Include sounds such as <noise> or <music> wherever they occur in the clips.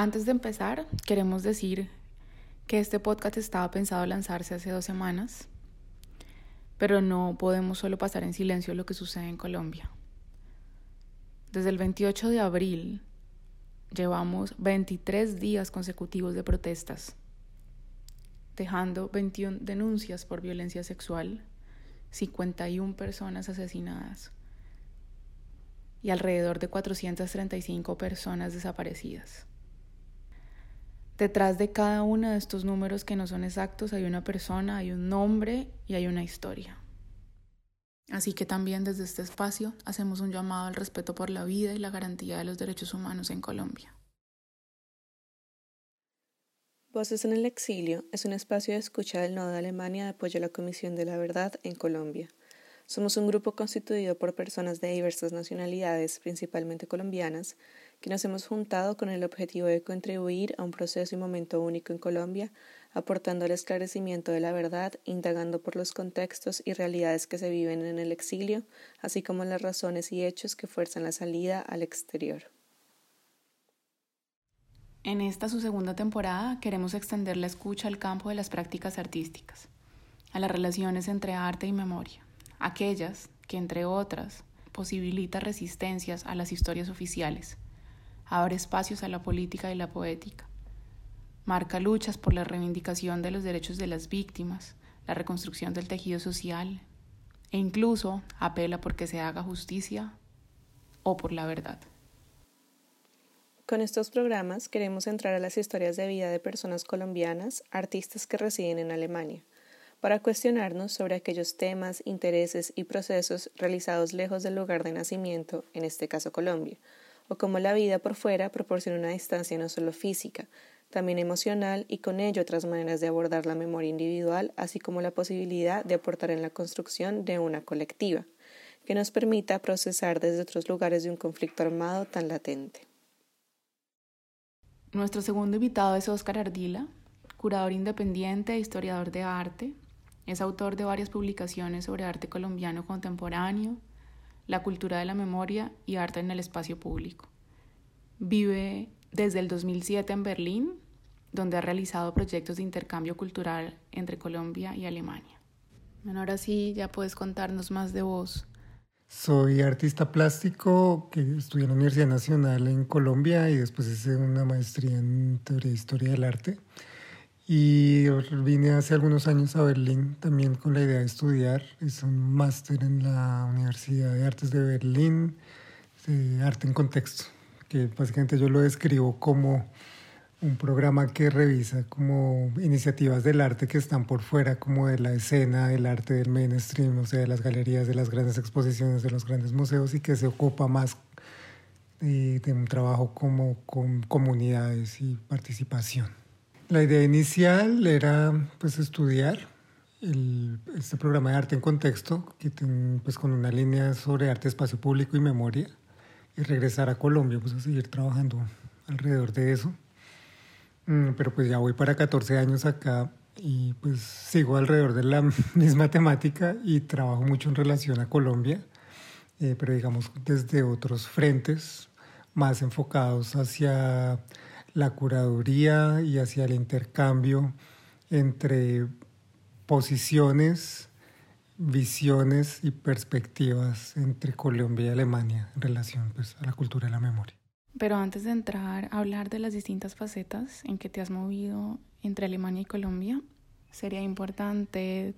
Antes de empezar, queremos decir que este podcast estaba pensado lanzarse hace dos semanas, pero no podemos solo pasar en silencio lo que sucede en Colombia. Desde el 28 de abril llevamos 23 días consecutivos de protestas, dejando 21 denuncias por violencia sexual, 51 personas asesinadas y alrededor de 435 personas desaparecidas. Detrás de cada uno de estos números que no son exactos hay una persona, hay un nombre y hay una historia. Así que también desde este espacio hacemos un llamado al respeto por la vida y la garantía de los derechos humanos en Colombia. Voces en el Exilio es un espacio de escucha del Nodo de Alemania de apoyo a la Comisión de la Verdad en Colombia. Somos un grupo constituido por personas de diversas nacionalidades, principalmente colombianas, que nos hemos juntado con el objetivo de contribuir a un proceso y momento único en Colombia, aportando el esclarecimiento de la verdad, indagando por los contextos y realidades que se viven en el exilio, así como las razones y hechos que fuerzan la salida al exterior. En esta su segunda temporada queremos extender la escucha al campo de las prácticas artísticas, a las relaciones entre arte y memoria aquellas que, entre otras, posibilita resistencias a las historias oficiales, abre espacios a la política y la poética, marca luchas por la reivindicación de los derechos de las víctimas, la reconstrucción del tejido social e incluso apela por que se haga justicia o por la verdad. Con estos programas queremos entrar a las historias de vida de personas colombianas, artistas que residen en Alemania, para cuestionarnos sobre aquellos temas, intereses y procesos realizados lejos del lugar de nacimiento, en este caso Colombia, o cómo la vida por fuera proporciona una distancia no solo física, también emocional y con ello otras maneras de abordar la memoria individual, así como la posibilidad de aportar en la construcción de una colectiva, que nos permita procesar desde otros lugares de un conflicto armado tan latente. Nuestro segundo invitado es Óscar Ardila, curador independiente e historiador de arte, es autor de varias publicaciones sobre arte colombiano contemporáneo, la cultura de la memoria y arte en el espacio público. Vive desde el 2007 en Berlín, donde ha realizado proyectos de intercambio cultural entre Colombia y Alemania. Bueno, ahora sí, ya puedes contarnos más de vos. Soy artista plástico que estudié en la Universidad Nacional en Colombia y después hice una maestría en teoría e historia del arte. Y vine hace algunos años a Berlín también con la idea de estudiar. Hice un máster en la Universidad de Artes de Berlín, arte en contexto, que básicamente yo lo describo como un programa que revisa como iniciativas del arte que están por fuera como de la escena del arte del mainstream, o sea, de las galerías, de las grandes exposiciones, de los grandes museos y que se ocupa más de, de un trabajo como con comunidades y participación. La idea inicial era pues estudiar este programa de arte en contexto, pues con una línea sobre arte, espacio público y memoria, y regresar a Colombia, pues a seguir trabajando alrededor de eso. Mm, pero pues ya voy para 14 años acá y pues sigo alrededor de la <laughs> misma temática y trabajo mucho en relación a Colombia, eh, pero digamos desde otros frentes más enfocados hacia la curaduría y hacia el intercambio entre posiciones, visiones y perspectivas entre Colombia y Alemania en relación pues, a la cultura de la memoria. Pero antes de entrar a hablar de las distintas facetas en que te has movido entre Alemania y Colombia, sería importante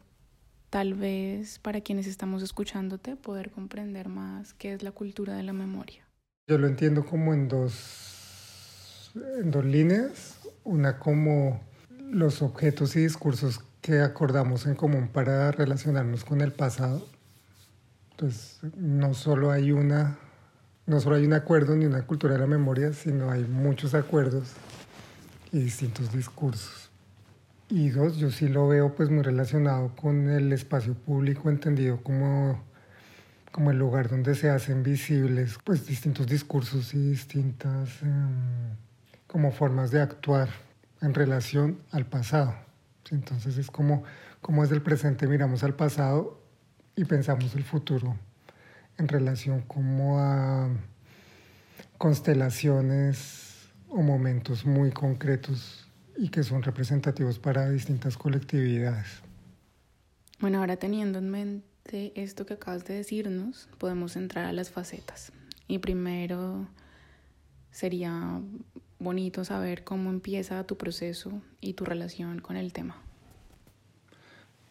tal vez para quienes estamos escuchándote poder comprender más qué es la cultura de la memoria. Yo lo entiendo como en dos en dos líneas. Una como los objetos y discursos que acordamos en común para relacionarnos con el pasado. Entonces, no solo hay una, no solo hay un acuerdo ni una cultura de la memoria, sino hay muchos acuerdos y distintos discursos. Y dos, yo sí lo veo pues muy relacionado con el espacio público entendido como, como el lugar donde se hacen visibles pues distintos discursos y distintas em, como formas de actuar en relación al pasado. Entonces es como, como desde el presente miramos al pasado y pensamos el futuro en relación como a constelaciones o momentos muy concretos y que son representativos para distintas colectividades. Bueno, ahora teniendo en mente esto que acabas de decirnos, podemos entrar a las facetas. Y primero sería bonito saber cómo empieza tu proceso y tu relación con el tema.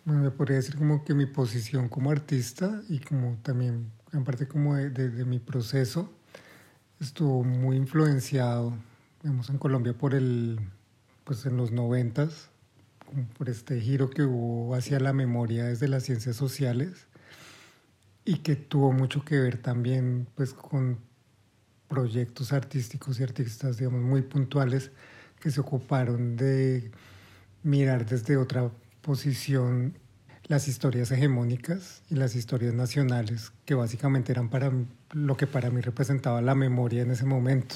Bueno, me podría decir como que mi posición como artista y como también en parte como de, de mi proceso estuvo muy influenciado, vemos en Colombia por el, pues en los noventas, por este giro que hubo hacia la memoria desde las ciencias sociales y que tuvo mucho que ver también pues con proyectos artísticos y artistas, digamos, muy puntuales que se ocuparon de mirar desde otra posición las historias hegemónicas y las historias nacionales, que básicamente eran para lo que para mí representaba la memoria en ese momento.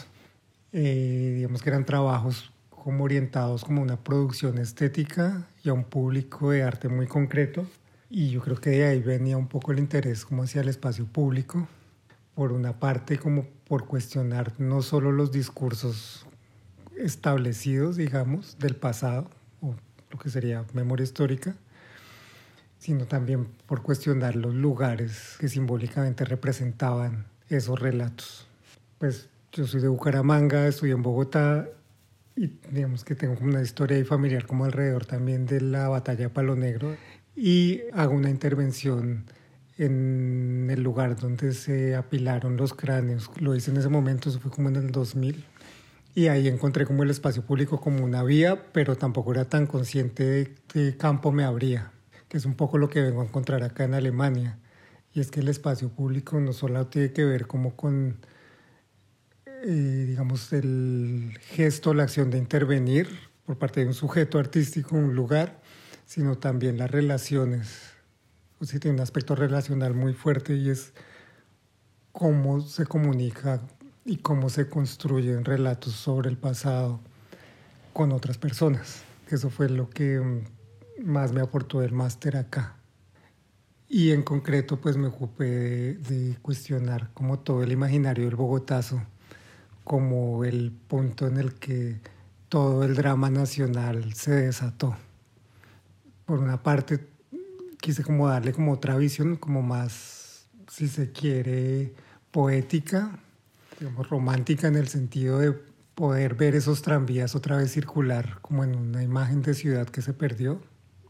Eh, digamos que eran trabajos como orientados como una producción estética y a un público de arte muy concreto. Y yo creo que de ahí venía un poco el interés como hacia el espacio público, por una parte como por cuestionar no solo los discursos establecidos, digamos, del pasado, o lo que sería memoria histórica, sino también por cuestionar los lugares que simbólicamente representaban esos relatos. Pues yo soy de Bucaramanga, estudié en Bogotá y digamos que tengo una historia ahí familiar como alrededor también de la batalla de Palo Negro y hago una intervención en el lugar donde se apilaron los cráneos. Lo hice en ese momento, eso fue como en el 2000. Y ahí encontré como el espacio público como una vía, pero tampoco era tan consciente de qué campo me abría, que es un poco lo que vengo a encontrar acá en Alemania. Y es que el espacio público no solo tiene que ver como con, eh, digamos, el gesto, la acción de intervenir por parte de un sujeto artístico un lugar, sino también las relaciones pues sí tiene un aspecto relacional muy fuerte y es cómo se comunica y cómo se construyen relatos sobre el pasado con otras personas. Eso fue lo que mm, más me aportó el máster acá. Y en concreto, pues me ocupé de, de, cuestionar como todo el imaginario del Bogotazo, como el punto en el que todo el drama nacional se desató. Por una parte, quise como darle como otra visión, como más, si se quiere, poética, digamos, romántica en el sentido de poder ver esos tranvías otra vez circular como en una imagen de ciudad que se perdió,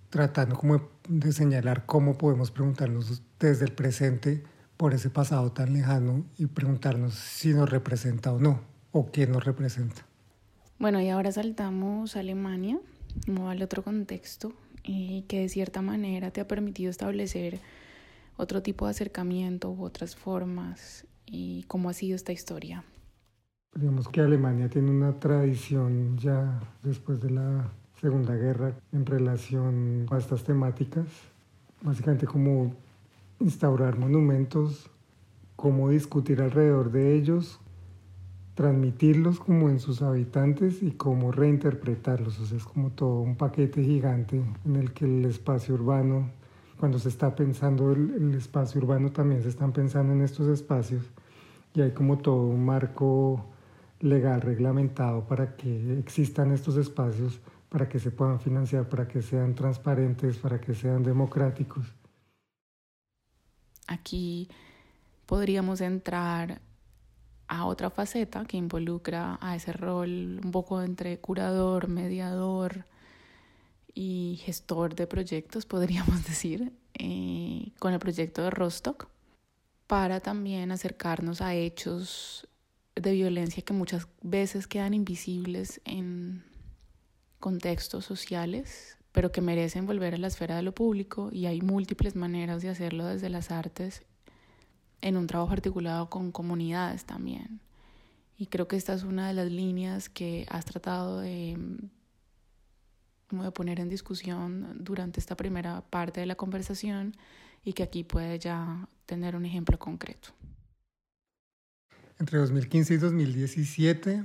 tratando como de señalar cómo podemos preguntarnos desde el presente por ese pasado tan lejano y preguntarnos si nos representa o no, o quién nos representa. Bueno, y ahora saltamos a Alemania, como al otro contexto, y que de cierta manera te ha permitido establecer otro tipo de acercamiento u otras formas y cómo ha sido esta historia. Digamos que Alemania tiene una tradición ya después de la Segunda Guerra en relación a estas temáticas, básicamente como instaurar monumentos, cómo discutir alrededor de ellos, transmitirlos como en sus habitantes y cómo reinterpretarlos. O sea, es como todo un paquete gigante en el que el espacio urbano, cuando se está pensando el, espacio urbano, también se están pensando en estos espacios y hay como todo un marco legal reglamentado para que existan estos espacios, para que se puedan financiar, para que sean transparentes, para que sean democráticos. Aquí podríamos entrar a otra faceta que involucra a ese rol un poco entre curador, mediador y gestor de proyectos, <laughs> podríamos decir, eh, con el proyecto de Rostock, para también acercarnos a hechos de violencia que muchas veces quedan invisibles en contextos sociales, pero que merecen volver a la esfera de lo público y hay múltiples maneras de hacerlo desde las artes en un trabajo articulado con comunidades también. Y creo que esta es una de las líneas que has tratado de, poner en discusión durante esta primera parte de la conversación y que aquí puede ya tener un ejemplo concreto. Entre 2015 y 2017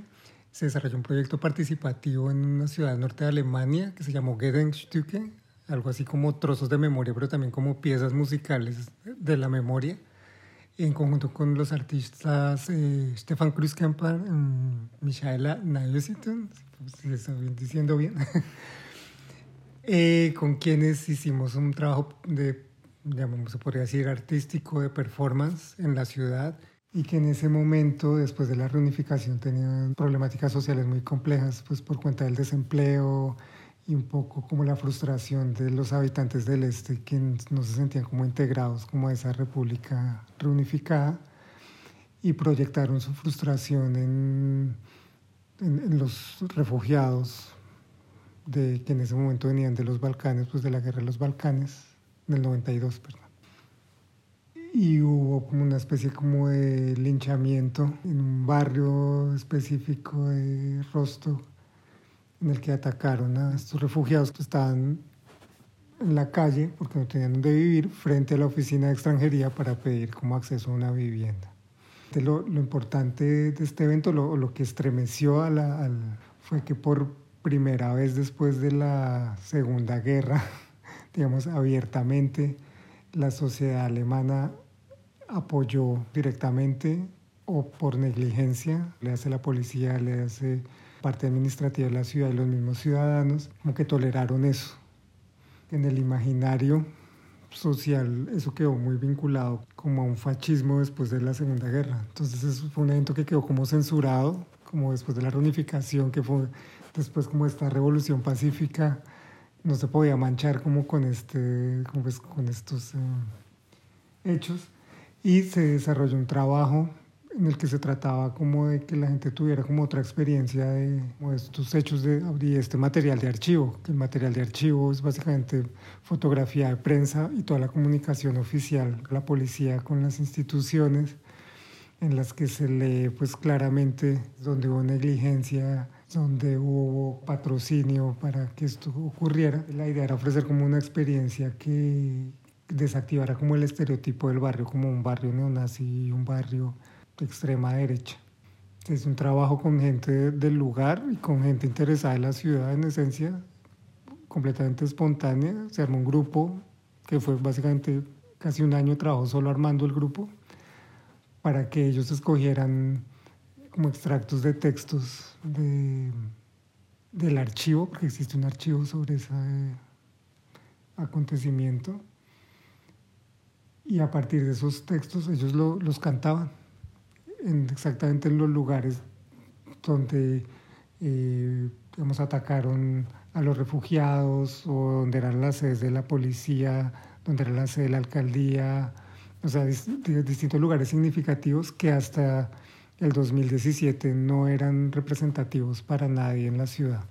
se desarrolló un proyecto participativo en una ciudad norte de Alemania que se llamó Gedenkstücke, algo así como trozos de memoria, pero también como piezas musicales de la memoria en conjunto con los artistas eh, Stefan Kruzkamper y mm, Michaela Navesiton, si estoy diciendo bien, <laughs> eh, con quienes hicimos un trabajo de, digamos, se podría decir, artístico de performance en la ciudad y que en ese momento, después de la reunificación, tenían problemáticas sociales muy complejas, pues por cuenta del desempleo, y un poco como la frustración de los habitantes del este que no se sentían como integrados como a esa república reunificada y proyectaron su frustración en, en, los refugiados de que en ese momento venían de los Balcanes, pues de la guerra de los Balcanes, del 92, perdón. Y hubo como una especie como de linchamiento en un barrio específico de Rostock en el que atacaron a estos refugiados que estaban en la calle porque no tenían dónde vivir frente a la oficina de extranjería para pedir como acceso a una vivienda. Lo, lo importante de este evento, lo, lo que estremeció a la, al, fue que por primera vez después de la Segunda Guerra, <laughs> digamos abiertamente, la sociedad alemana apoyó directamente o por negligencia, le hace la policía, le hace parte administrativa de la ciudad y los mismos ciudadanos, como que toleraron eso. En el imaginario social eso quedó muy vinculado como a un fascismo después de la Segunda Guerra. Entonces eso fue un evento que quedó como censurado, como después de la reunificación, que fue después como esta revolución pacífica, no se podía manchar como con, este, como pues, con estos eh, hechos. Y se desarrolló un trabajo en el que se trataba como de que la gente tuviera como otra experiencia de estos hechos de, este material de archivo, que el material de archivo es básicamente fotografía de prensa y toda la comunicación oficial, la policía con las instituciones, en las que se lee pues claramente donde hubo negligencia, donde hubo patrocinio para que esto ocurriera. La idea era ofrecer como una experiencia que desactivara como el estereotipo del barrio, como un barrio neonazi, un barrio extrema derecha. Es un trabajo con gente del lugar y con gente interesada en la ciudad, en esencia, completamente espontánea. Se armó un grupo que fue básicamente casi un año de trabajo solo armando el grupo para que ellos escogieran como extractos de textos de, del archivo, porque existe un archivo sobre ese acontecimiento. Y a partir de esos textos ellos lo, los cantaban exactamente en los lugares donde eh, atacaron a los refugiados o donde eran las sedes de la policía, donde era la sede de la alcaldía, o sea, distintos lugares significativos que hasta el 2017 no eran representativos para nadie en la ciudad.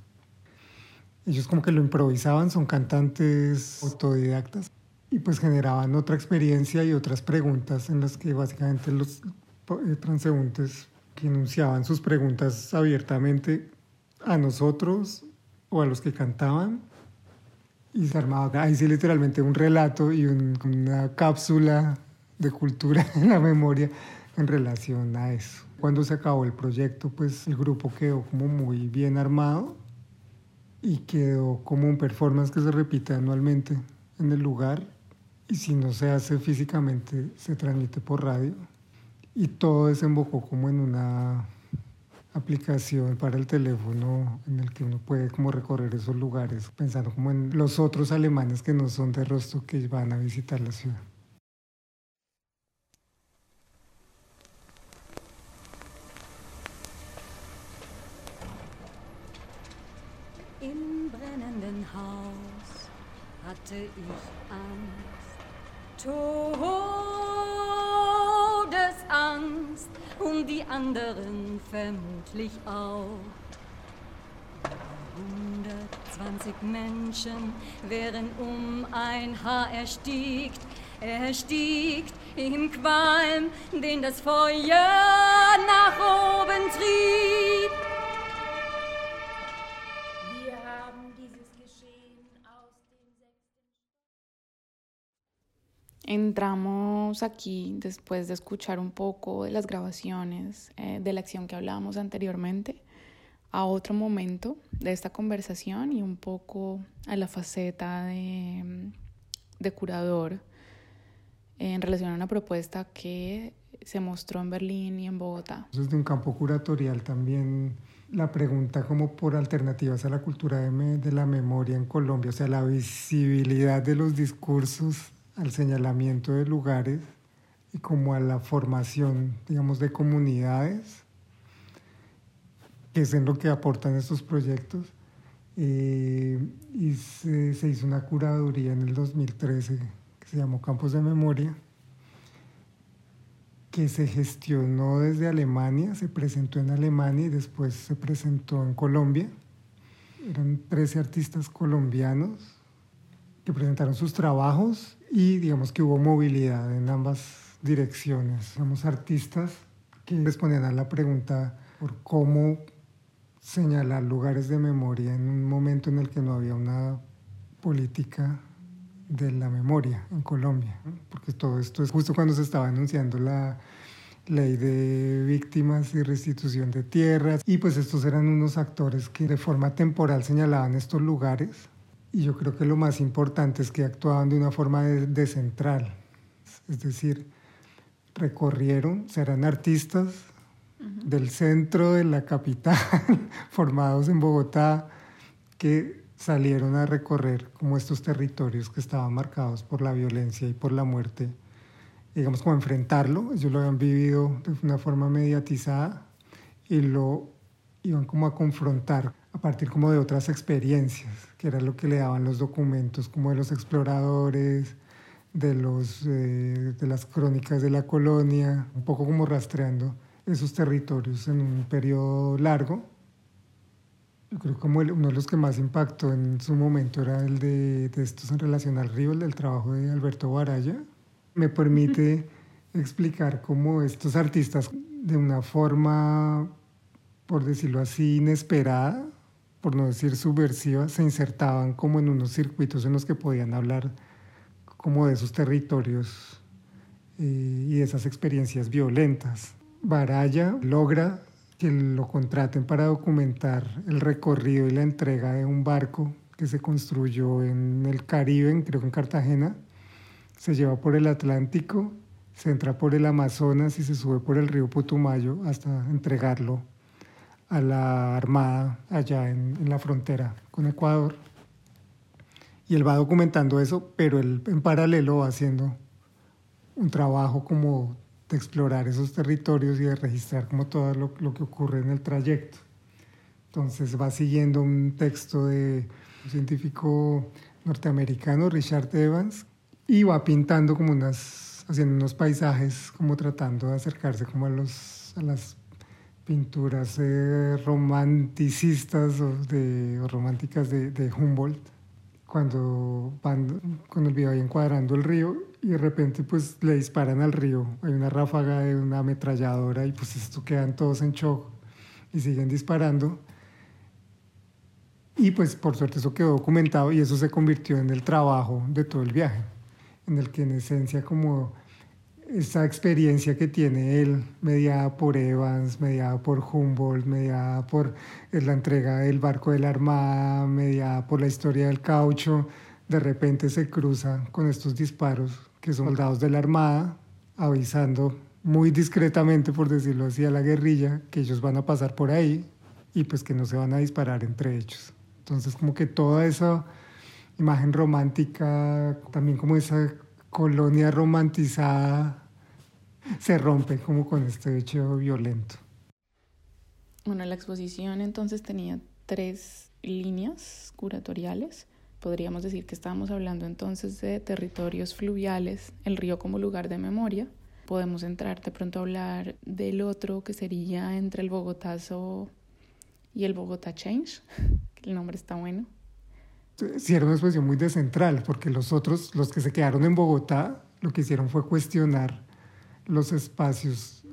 Ellos como que lo improvisaban, son cantantes autodidactas y pues generaban otra experiencia y otras preguntas en las que básicamente los transeúntes que enunciaban sus preguntas abiertamente a nosotros o a los que cantaban y se armaba ahí sí literalmente un relato y una cápsula de cultura <laughs> en la memoria en relación a eso. Cuando se acabó el proyecto, pues el grupo quedó como muy bien armado y quedó como un performance que se repite anualmente en el lugar y si no se hace físicamente se transmite por radio y todo desembocó como en una aplicación para el teléfono en el que uno puede como recorrer esos lugares pensando como en los otros alemanes que no son de rostro que van a visitar la ciudad. Und die anderen vermutlich auch. 120 Menschen wären um ein Haar erstiegt, erstiegt im Qualm, den das Feuer nach oben trieb. Entramos aquí después de escuchar un poco de las grabaciones eh, de la acción que hablábamos anteriormente a otro momento de esta conversación y un poco a la faceta de, de curador en relación a una propuesta que se mostró en Berlín y en Bogotá. Desde un campo curatorial también la pregunta como por alternativas a la cultura de, de, la memoria en Colombia, o sea, la visibilidad de los discursos al señalamiento de lugares y como a la formación, digamos, de comunidades, que es en lo que aportan estos proyectos. Eh, y se, se hizo una curaduría en el 2013 que se llamó Campos de Memoria que se gestionó desde Alemania, se presentó en Alemania y después se presentó en Colombia. Eran 13 artistas colombianos que presentaron sus trabajos y digamos que hubo movilidad en ambas direcciones. Somos artistas que respondían a la pregunta por cómo señalar lugares de memoria en un momento en el que no había una política de la memoria en Colombia, porque todo esto es justo cuando se estaba anunciando la ley de víctimas y restitución de tierras, y pues estos eran unos actores que de forma temporal señalaban estos lugares, y yo creo que lo más importante es que actuaban de una forma descentral, de es decir, recorrieron, serán artistas del centro de la capital, <laughs> formados en Bogotá, que salieron a recorrer como estos territorios que estaban marcados por la violencia y por la muerte, digamos como enfrentarlo, ellos lo habían vivido de una forma mediatizada y lo iban como a confrontar a partir como de otras experiencias, que era lo que le daban los documentos como de los exploradores, de, los, eh, de las crónicas de la colonia, un poco como rastreando esos territorios en un periodo largo yo creo que como uno de los que más impactó en su momento era el de, de estos en relación al río, el del trabajo de Alberto Baraya. Me permite explicar cómo estos artistas de una forma, por decirlo así, inesperada, por no decir subversiva, se insertaban como en unos circuitos en los que podían hablar como de esos territorios eh, y de esas experiencias violentas. Baraya logra que lo contraten para documentar el recorrido y la entrega de un barco que se construyó en el Caribe, creo que en Cartagena. Se lleva por el Atlántico, se entra por el Amazonas y se sube por el río Putumayo hasta entregarlo a la Armada allá en, la frontera con Ecuador. Y él va documentando eso, pero él en paralelo va haciendo un trabajo como de explorar esos territorios y de registrar como todo lo, lo, que ocurre en el trayecto. Entonces va siguiendo un texto de un científico norteamericano, Richard Evans, y va pintando como unas, haciendo unos paisajes, como tratando de acercarse como a, los, a las pinturas eh, romanticistas o, de, románticas de, de Humboldt, cuando van con el video ahí encuadrando el río y de repente pues le disparan al río, hay una ráfaga de una ametralladora y pues esto quedan todos en shock y siguen disparando. Y pues por suerte eso quedó documentado y eso se convirtió en el trabajo de todo el viaje, en el que en esencia como esta experiencia que tiene él, mediada por Evans, mediada por Humboldt, mediada por la entrega del barco de la Armada, mediada por la historia del caucho, de repente se cruza con estos disparos que son soldados de la Armada, avisando muy discretamente, por decirlo así, a la guerrilla que ellos van a pasar por ahí y pues que no se van a disparar entre ellos. Entonces como que toda esa imagen romántica, también como esa colonia romantizada, se rompe como con este hecho violento. Bueno, la exposición entonces tenía tres líneas curatoriales Podríamos decir que estábamos hablando entonces de territorios fluviales, el río como lugar de memoria. Podemos entrar de pronto a hablar del otro que sería entre el Bogotazo y el Bogotá Change, <laughs> el nombre está bueno. Sí, era una expresión muy descentral, porque los otros, los que se quedaron en Bogotá, lo que hicieron fue cuestionar los espacios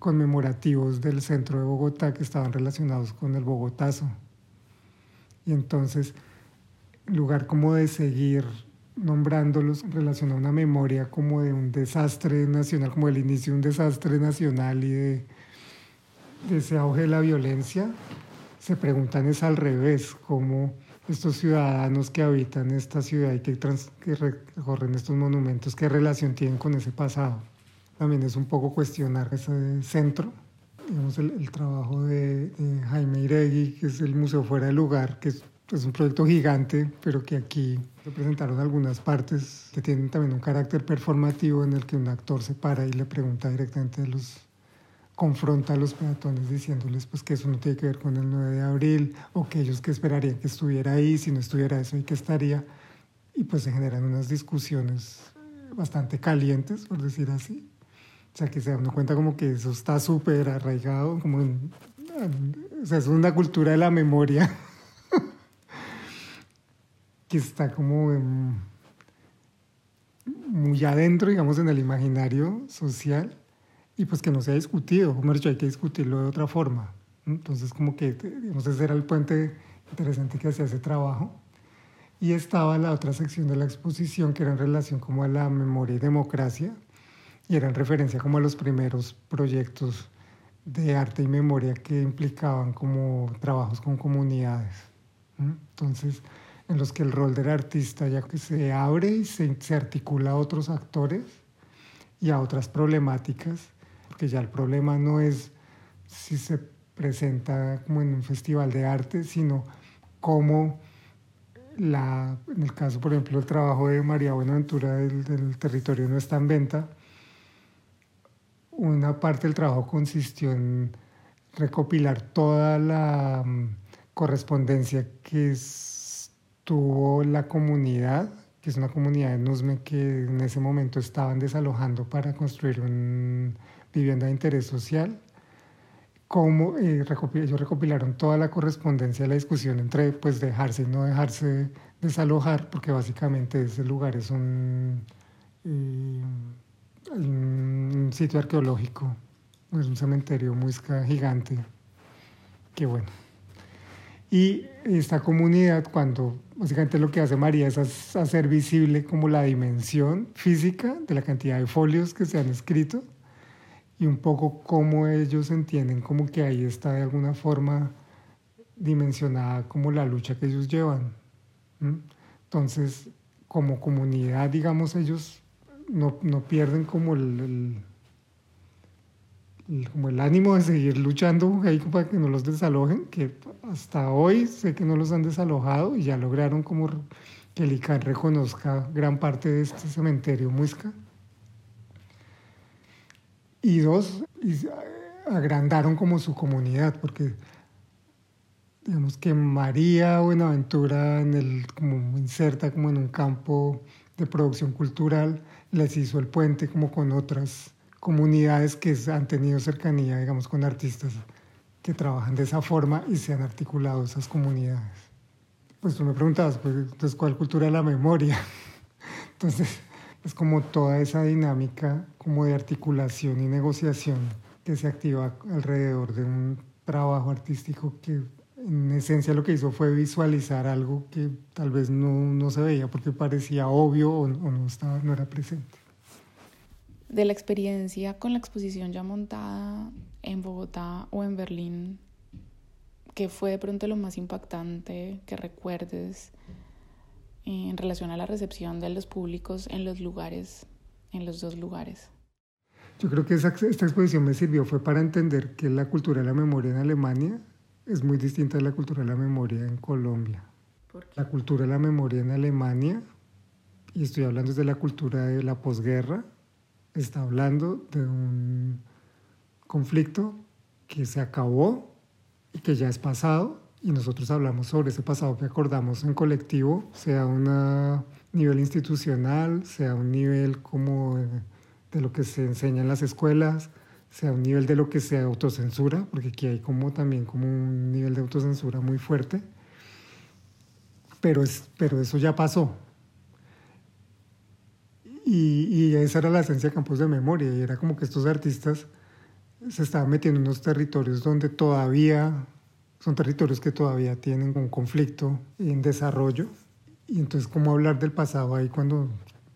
conmemorativos del centro de Bogotá que estaban relacionados con el Bogotazo. Y entonces lugar como de seguir nombrándolos en relación a una memoria como de un desastre nacional, como el inicio de un desastre nacional y de, ese auge de la violencia, se preguntan es al revés, cómo estos ciudadanos que habitan esta ciudad y que, que recorren estos monumentos, qué relación tienen con ese pasado. También es un poco cuestionar ese centro. Digamos, el, trabajo de, Jaime Iregui, que es el Museo Fuera de Lugar, que es, es un proyecto gigante, pero que aquí se presentaron algunas partes que tienen también un carácter performativo en el que un actor se para y le pregunta directamente a los confronta a los peatones diciéndoles pues que eso no tiene que ver con el 9 de abril o que ellos que esperarían que estuviera ahí, si no estuviera eso y que estaría. Y pues se generan unas discusiones bastante calientes, por decir así. O sea, que se dan cuenta como que eso está súper arraigado, como o sea, es una cultura de la memoria <laughs> que está como muy adentro, digamos, en el imaginario social y pues que no se ha discutido, como he dicho, hay que discutirlo de otra forma. Entonces, como que, digamos, ese era el puente interesante que hacía ese trabajo. Y estaba la otra sección de la exposición que era en relación como a la memoria y democracia, y era en referencia como a los primeros proyectos de arte y memoria que implicaban como trabajos con comunidades. Entonces, en los que el rol del artista ya que se abre y se, se articula a otros actores y a otras problemáticas porque ya el problema no es si se presenta como en un festival de arte, sino cómo la, en el caso, por ejemplo, el trabajo de María Buenaventura del, territorio no está en venta, una parte del trabajo consistió en recopilar toda la mm, correspondencia que tuvo la comunidad, que es una comunidad de Nusme que en ese momento estaban desalojando para construir un vivienda de interés social, cómo eh, ellos recopilaron toda la correspondencia de la discusión entre pues dejarse y no dejarse desalojar, porque básicamente ese lugar es un, eh, un sitio arqueológico, es un cementerio muy gigante, que bueno. Y esta comunidad, cuando básicamente lo que hace María es hacer visible como la dimensión física de la cantidad de folios que se han escrito, y un poco cómo ellos entienden como que ahí está de alguna forma dimensionada como la lucha que ellos llevan. Entonces, como comunidad, digamos, ellos no, no pierden como el, como el ánimo de seguir luchando ahí para que no los desalojen, que hasta hoy sé que no los han desalojado y ya lograron como que el ICANN reconozca gran parte de este cementerio muisca y dos, agrandaron como su comunidad, porque digamos que María Buenaventura en el, como inserta como en un campo de producción cultural, les hizo el puente como con otras comunidades que han tenido cercanía, digamos, con artistas que trabajan de esa forma y se han articulado esas comunidades. Pues tú me preguntabas, pues, entonces, ¿cuál cultura de la memoria? <laughs> Entonces, es como toda esa dinámica como de articulación y negociación que se activa alrededor de un trabajo artístico que en esencia lo que hizo fue visualizar algo que tal vez no, no se veía porque parecía obvio o, no, estaba, no era presente. De la experiencia con la exposición ya montada en Bogotá o en Berlín, ¿qué fue de pronto lo más impactante que recuerdes en relación a la recepción de los públicos en los lugares, en los dos lugares. Yo creo que esta exposición me sirvió fue para entender que la cultura de la memoria en Alemania es muy distinta de la cultura de la memoria en Colombia. La cultura de la memoria en Alemania, y estoy hablando de la cultura de la posguerra, está hablando de un conflicto que se acabó y que ya es pasado y nosotros hablamos sobre ese pasado que acordamos en colectivo, sea un nivel institucional, sea un nivel como de, lo que se enseña en las escuelas, sea un nivel de lo que se autocensura, porque aquí hay como también como un nivel de autocensura muy fuerte, pero, es, pero eso ya pasó. Y, y esa era la esencia de Campos de Memoria, y era como que estos artistas se estaban metiendo en unos territorios donde todavía son territorios que todavía tienen un conflicto en desarrollo. Y entonces, ¿cómo hablar del pasado ahí cuando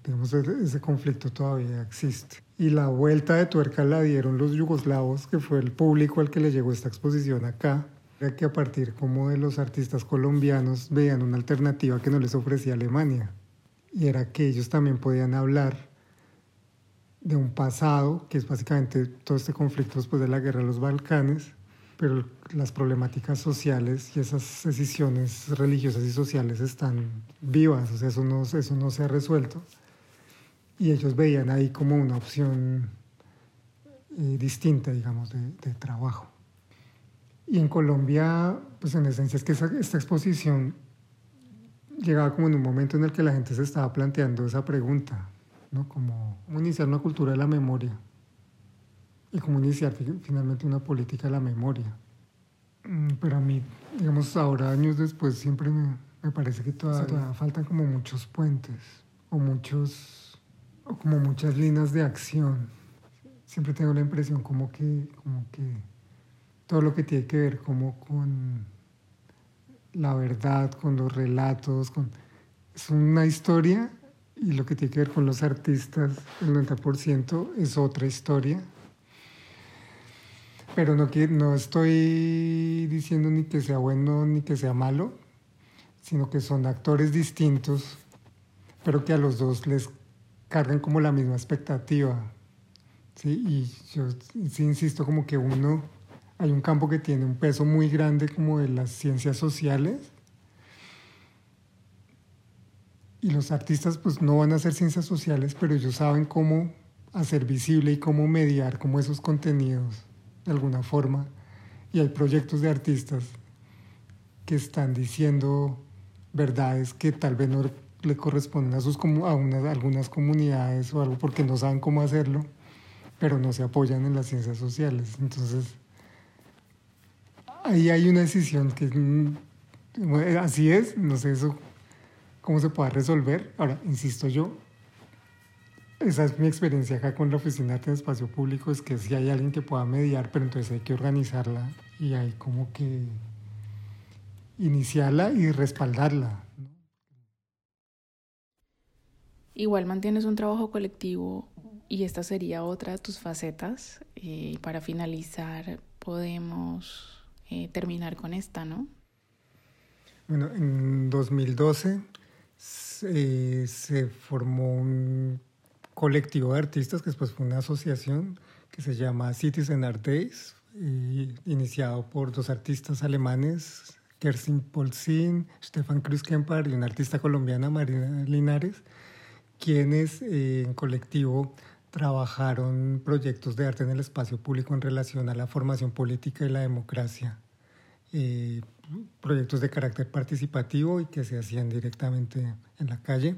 tenemos ese conflicto todavía existe? Y la vuelta de tuerca la dieron los yugoslavos, que fue el público al que le llegó esta exposición acá, Era que a partir como de los artistas colombianos veían una alternativa que no les ofrecía Alemania. Y era que ellos también podían hablar de un pasado, que es básicamente todo este conflicto después de la guerra de los Balcanes, pero las problemáticas sociales y esas decisiones religiosas y sociales están vivas, o sea, eso no, eso no se ha resuelto. Y ellos veían ahí como una opción eh, distinta, digamos, de, de, trabajo. Y en Colombia, pues en esencia es que esa, esta exposición llegaba como en un momento en el que la gente se estaba planteando esa pregunta, ¿no? Como iniciar una cultura de la memoria y como iniciar finalmente una política de la memoria. Mm, pero a mí, digamos, ahora, años después, siempre me, me parece que todavía, faltan como muchos puentes o muchos, o como muchas líneas de acción. Siempre tengo la impresión como que, como que todo lo que tiene que ver como con la verdad, con los relatos, con, es una historia y lo que tiene que ver con los artistas, el 90% es otra historia. Pero no, no estoy diciendo ni que sea bueno ni que sea malo, sino que son actores distintos, pero que a los dos les cargan como la misma expectativa. ¿sí? Y yo sí insisto como que uno, hay un campo que tiene un peso muy grande como de las ciencias sociales, y los artistas pues no van a hacer ciencias sociales, pero ellos saben cómo hacer visible y cómo mediar como esos contenidos de alguna forma. Y hay proyectos de artistas que están diciendo verdades que tal vez no le corresponden a, sus, a, a algunas comunidades o algo porque no saben cómo hacerlo, pero no se apoyan en las ciencias sociales. Entonces, ahí hay una decisión que mm, así es, no sé, eso cómo se pueda resolver. Ahora, insisto yo, esa es mi experiencia acá con la oficina de espacio público, es que si hay alguien que pueda mediar, pero entonces hay que organizarla y hay como que iniciarla y respaldarla. Igual mantienes un trabajo colectivo y esta sería otra de tus facetas. Y para finalizar, podemos eh, terminar con esta, ¿no? Bueno, en 2012 eh, se formó un colectivo de artistas que después fue una asociación que se llama Citizen Art Days, iniciado por dos artistas alemanes, Kerstin Polzin, Stefan Kruskempar y una artista colombiana, Marina Linares, quienes eh, en colectivo trabajaron proyectos de arte en el espacio público en relación a la formación política y la democracia. Eh, proyectos de carácter participativo y que se hacían directamente en la calle.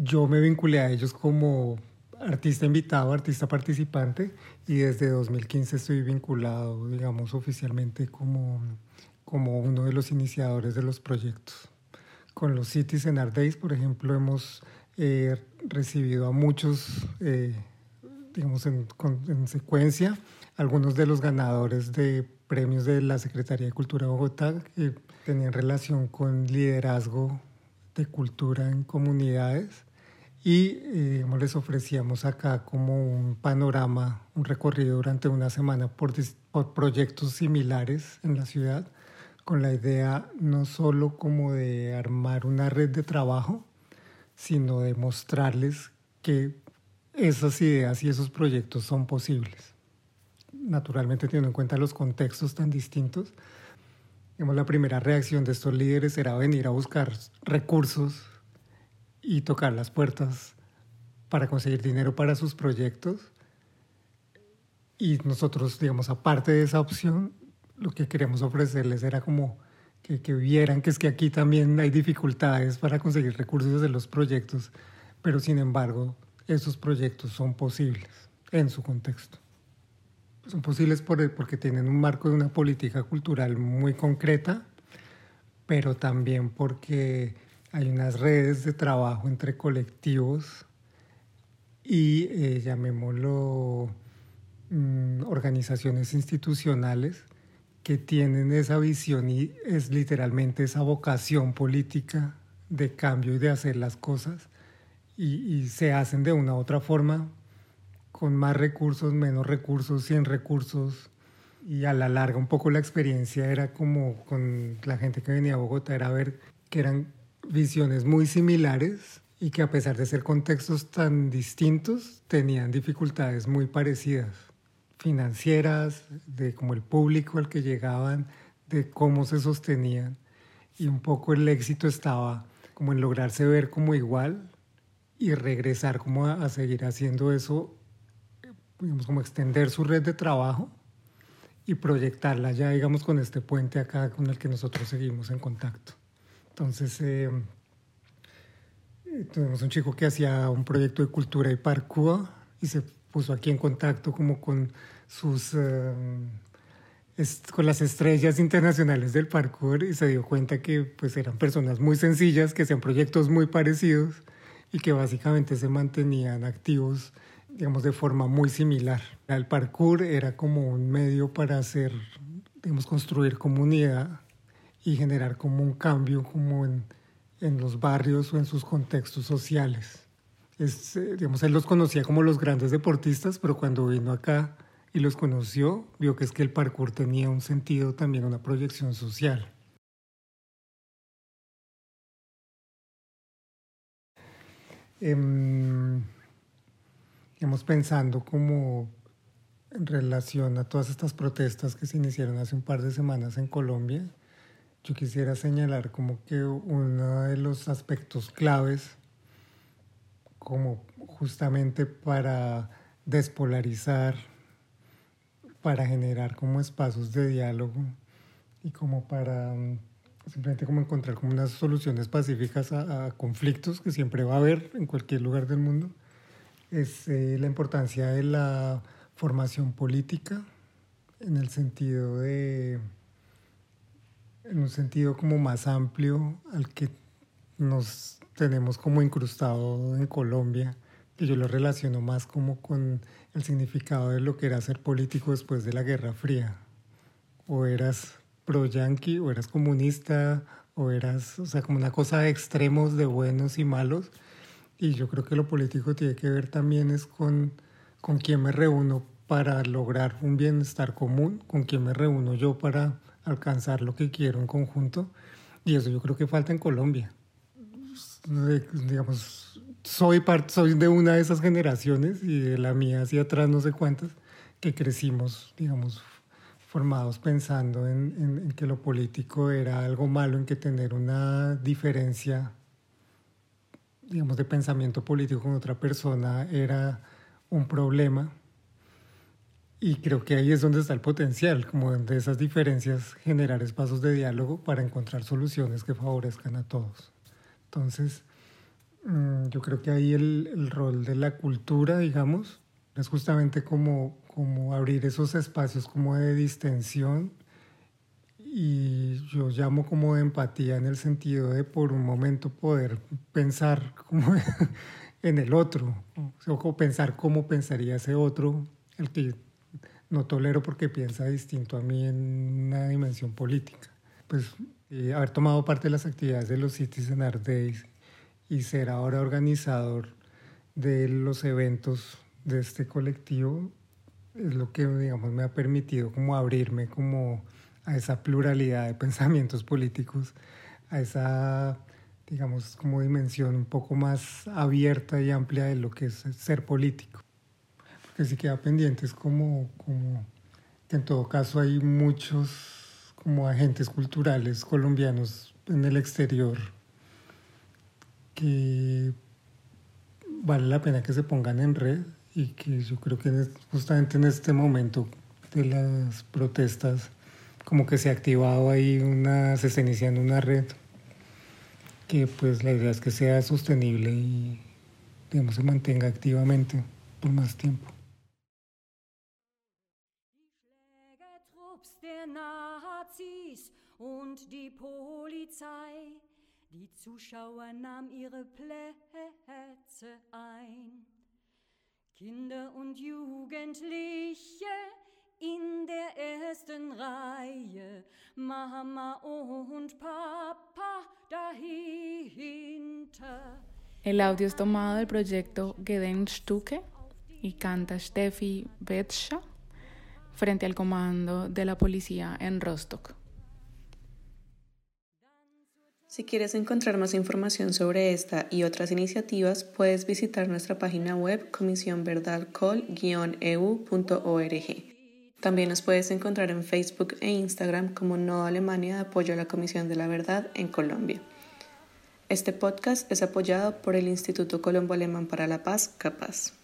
Yo me vinculé a ellos como artista invitado, artista participante y desde 2015 estoy vinculado, digamos, oficialmente como, como uno de los iniciadores de los proyectos. Con los Cities en Art Days, por ejemplo, hemos eh, recibido a muchos, eh, digamos, en, en secuencia, algunos de los ganadores de premios de la Secretaría de Cultura de Bogotá que tenían relación con liderazgo de cultura en comunidades y eh, les ofrecíamos acá como un panorama, un recorrido durante una semana por, por proyectos similares en la ciudad con la idea no solo como de armar una red de trabajo, sino de mostrarles que esas ideas y esos proyectos son posibles. Naturalmente teniendo en cuenta los contextos tan distintos, la primera reacción de estos líderes era venir a buscar recursos y tocar las puertas para conseguir dinero para sus proyectos. Y nosotros, digamos, aparte de esa opción, lo que queríamos ofrecerles era como que, que vieran que es que aquí también hay dificultades para conseguir recursos de los proyectos, pero sin embargo, esos proyectos son posibles en su contexto son posibles porque tienen un marco de una política cultural muy concreta, pero también porque hay unas redes de trabajo entre colectivos y, eh, llamémoslo, mm, organizaciones institucionales que tienen esa visión y es literalmente esa vocación política de cambio y de hacer las cosas y, se hacen de una u otra forma con más recursos, menos recursos, sin recursos, y a la larga un poco la experiencia era como con la gente que venía a Bogotá, era ver que eran visiones muy similares y que a pesar de ser contextos tan distintos, tenían dificultades muy parecidas, financieras, de como el público al que llegaban, de cómo se sostenían. Y un poco el éxito estaba como en lograrse ver como igual y regresar como a, seguir haciendo eso, digamos, como extender su red de trabajo y proyectarla ya, digamos, con este puente acá con el que nosotros seguimos en contacto. Entonces, eh, tuvimos un chico que hacía un proyecto de cultura y parkour y se puso aquí en contacto como con sus... Eh, con las estrellas internacionales del parkour y se dio cuenta que pues eran personas muy sencillas, que hacían proyectos muy parecidos y que básicamente se mantenían activos, digamos, de forma muy similar. El parkour era como un medio para hacer, digamos, construir comunidad y generar como un cambio como en, los barrios o en sus contextos sociales. Es, eh, digamos, él los conocía como los grandes deportistas, pero cuando vino acá y los conoció, vio que es que el parkour tenía un sentido también, una proyección social. Eh, pensando como en relación a todas estas protestas que se iniciaron hace un par de semanas en Colombia, yo quisiera señalar como que uno de los aspectos claves, como justamente para despolarizar, para generar como espacios de diálogo y como para mm, simplemente como encontrar como unas soluciones pacíficas a, conflictos que siempre va a haber en cualquier lugar del mundo, es eh, la importancia de la formación política en el sentido de en un sentido como más amplio al que nos tenemos como incrustado en Colombia, que yo lo relaciono más como con el significado de lo que era ser político después de la Guerra Fría. O eras pro-yanqui, o eras comunista, o eras, o sea, como una cosa de extremos de buenos y malos. Y yo creo que lo político tiene que ver también es con, con quién me reúno para lograr un bienestar común, con quién me reúno yo para alcanzar lo que quiero en conjunto. Y eso yo creo que falta en Colombia. digamos, soy, parte, soy de una de esas generaciones y de la mía hacia atrás no sé cuántas, que crecimos, digamos, formados pensando en, en, que lo político era algo malo, en que tener una diferencia, digamos, de pensamiento político con otra persona era un problema y creo que ahí es donde está el potencial, como de esas diferencias, generar espacios de diálogo para encontrar soluciones que favorezcan a todos. Entonces, mm, yo creo que ahí el, el rol de la cultura, digamos, es justamente como, como abrir esos espacios como de distensión y yo llamo como de empatía en el sentido de por un momento poder pensar como <laughs> en el otro, o pensar cómo pensaría ese otro, el que no tolero porque piensa distinto a mí en una dimensión política. Pues eh, haber tomado parte de las actividades de los Citizen Art Days y ser ahora organizador de los eventos de este colectivo es lo que digamos me ha permitido como abrirme como a esa pluralidad de <laughs> pensamientos políticos, a esa digamos como dimensión un poco más abierta y amplia de lo que es ser político que sí queda pendiente es como, como que en todo caso hay muchos como agentes culturales colombianos en el exterior que vale la pena que se pongan en red y que yo creo que justamente en este momento de las protestas como que se ha activado ahí una, se está iniciando una red que pues la idea es que sea sostenible y digamos se mantenga activamente por más tiempo. Und die Polizei. Die Zuschauer nahmen ihre Plätze ein. Kinder und Jugendliche in der ersten Reihe, Mama und Papa dahinter. El audio es tomado del proyecto Gedenkstücke y canta Steffi Betscha frente al comando de la policía en Rostock. Si quieres encontrar más información sobre esta y otras iniciativas, puedes visitar nuestra página web comisionverdalcol-eu.org. También nos puedes encontrar en Facebook e Instagram como No Alemania de apoyo a la Comisión de la Verdad en Colombia. Este podcast es apoyado por el Instituto Colombo Alemán para la Paz, CAPAZ.